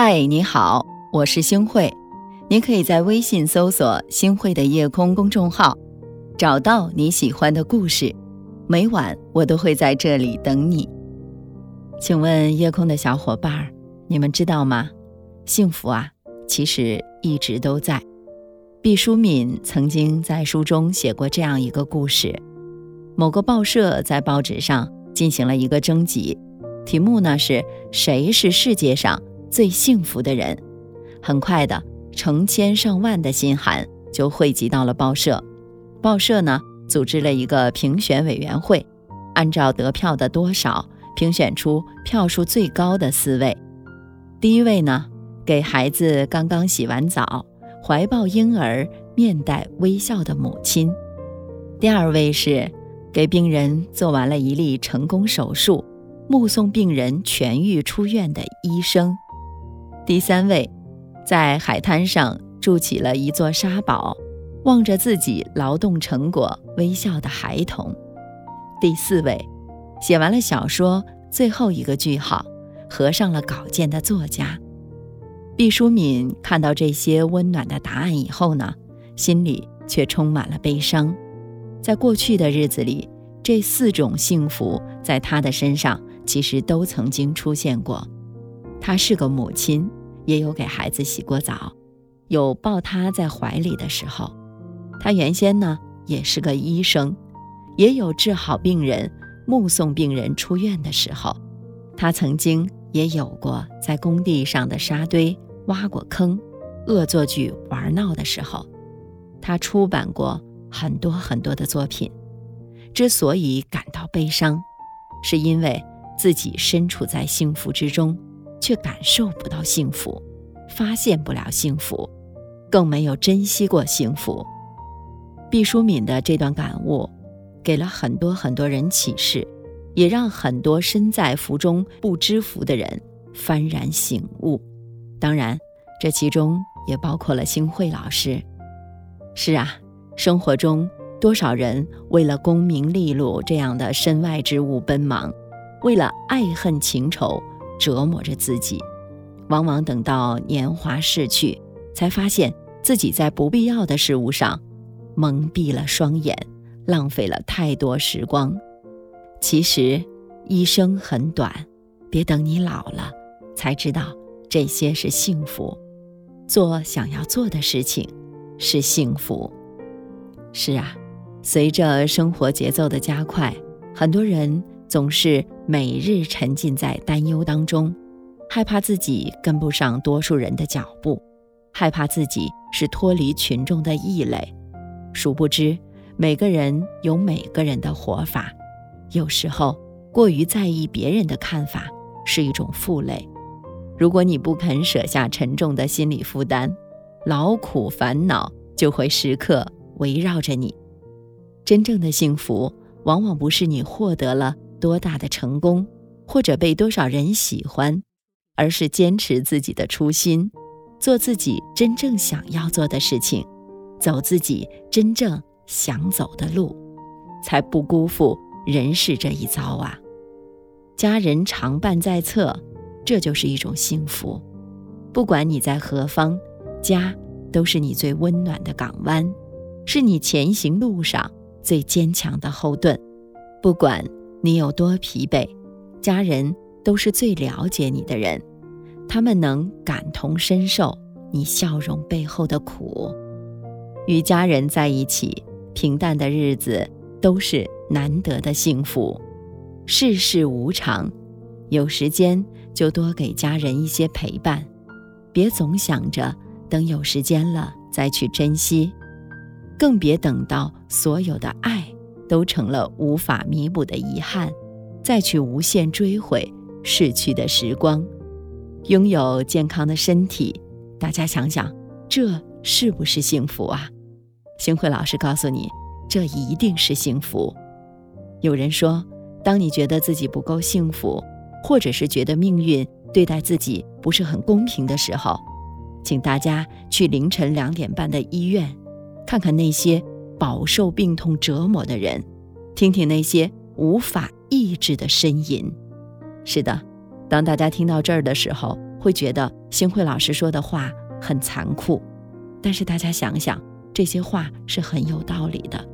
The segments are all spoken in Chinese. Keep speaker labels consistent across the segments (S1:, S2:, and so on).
S1: 嗨，你好，我是星慧。你可以在微信搜索“星慧的夜空”公众号，找到你喜欢的故事。每晚我都会在这里等你。请问夜空的小伙伴儿，你们知道吗？幸福啊，其实一直都在。毕淑敏曾经在书中写过这样一个故事：某个报社在报纸上进行了一个征集，题目呢是谁是世界上最幸福的人？很快的，成千上万的心函就汇集到了报社。报社呢，组织了一个评选委员会，按照得票的多少，评选出票数最高的四位。第一位呢，给孩子刚刚洗完澡。怀抱婴儿、面带微笑的母亲。第二位是给病人做完了一例成功手术、目送病人痊愈出院的医生。第三位，在海滩上筑起了一座沙堡，望着自己劳动成果微笑的孩童。第四位，写完了小说最后一个句号，合上了稿件的作家。毕淑敏看到这些温暖的答案以后呢，心里却充满了悲伤。在过去的日子里，这四种幸福在她的身上其实都曾经出现过。她是个母亲，也有给孩子洗过澡，有抱他在怀里的时候。他原先呢也是个医生，也有治好病人、目送病人出院的时候。他曾经也有过在工地上的沙堆。挖过坑，恶作剧玩闹的时候，他出版过很多很多的作品。之所以感到悲伤，是因为自己身处在幸福之中，却感受不到幸福，发现不了幸福，更没有珍惜过幸福。毕淑敏的这段感悟，给了很多很多人启示，也让很多身在福中不知福的人幡然醒悟。当然，这其中也包括了星慧老师。是啊，生活中多少人为了功名利禄这样的身外之物奔忙，为了爱恨情仇折磨着自己，往往等到年华逝去，才发现自己在不必要的事物上蒙蔽了双眼，浪费了太多时光。其实，一生很短，别等你老了才知道。这些是幸福，做想要做的事情是幸福。是啊，随着生活节奏的加快，很多人总是每日沉浸在担忧当中，害怕自己跟不上多数人的脚步，害怕自己是脱离群众的异类。殊不知，每个人有每个人的活法，有时候过于在意别人的看法是一种负累。如果你不肯舍下沉重的心理负担，劳苦烦恼就会时刻围绕着你。真正的幸福，往往不是你获得了多大的成功，或者被多少人喜欢，而是坚持自己的初心，做自己真正想要做的事情，走自己真正想走的路，才不辜负人世这一遭啊！家人常伴在侧。这就是一种幸福，不管你在何方，家都是你最温暖的港湾，是你前行路上最坚强的后盾。不管你有多疲惫，家人都是最了解你的人，他们能感同身受你笑容背后的苦。与家人在一起，平淡的日子都是难得的幸福。世事无常，有时间。就多给家人一些陪伴，别总想着等有时间了再去珍惜，更别等到所有的爱都成了无法弥补的遗憾，再去无限追悔逝去的时光。拥有健康的身体，大家想想，这是不是幸福啊？星慧老师告诉你，这一定是幸福。有人说，当你觉得自己不够幸福。或者是觉得命运对待自己不是很公平的时候，请大家去凌晨两点半的医院，看看那些饱受病痛折磨的人，听听那些无法抑制的呻吟。是的，当大家听到这儿的时候，会觉得星慧老师说的话很残酷，但是大家想想，这些话是很有道理的。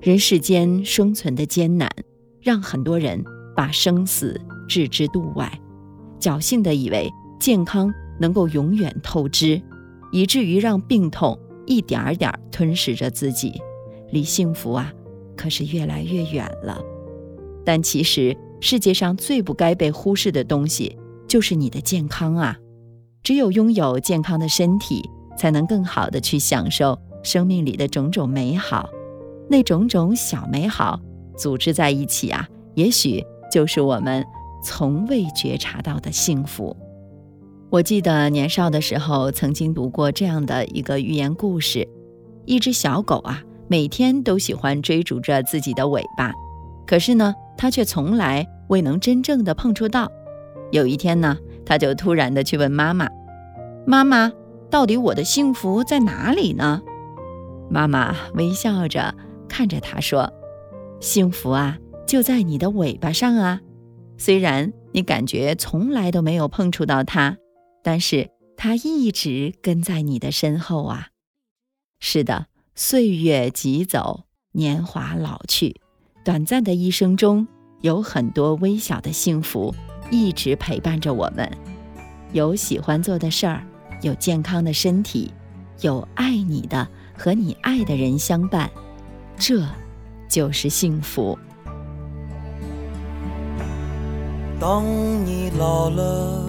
S1: 人世间生存的艰难，让很多人把生死置之度外，侥幸的以为健康能够永远透支，以至于让病痛一点儿点儿吞噬着自己，离幸福啊，可是越来越远了。但其实世界上最不该被忽视的东西，就是你的健康啊！只有拥有健康的身体，才能更好的去享受生命里的种种美好。那种种小美好组织在一起啊，也许就是我们从未觉察到的幸福。我记得年少的时候曾经读过这样的一个寓言故事：一只小狗啊，每天都喜欢追逐着自己的尾巴，可是呢，它却从来未能真正的碰触到。有一天呢，它就突然的去问妈妈：“妈妈，到底我的幸福在哪里呢？”妈妈微笑着。看着他说：“幸福啊，就在你的尾巴上啊！虽然你感觉从来都没有碰触到它，但是它一直跟在你的身后啊。是的，岁月疾走，年华老去，短暂的一生中，有很多微小的幸福一直陪伴着我们。有喜欢做的事儿，有健康的身体，有爱你的和你爱的人相伴。”这，就是幸福。
S2: 当你老了，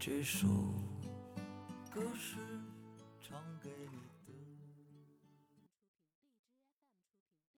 S2: 这首歌是。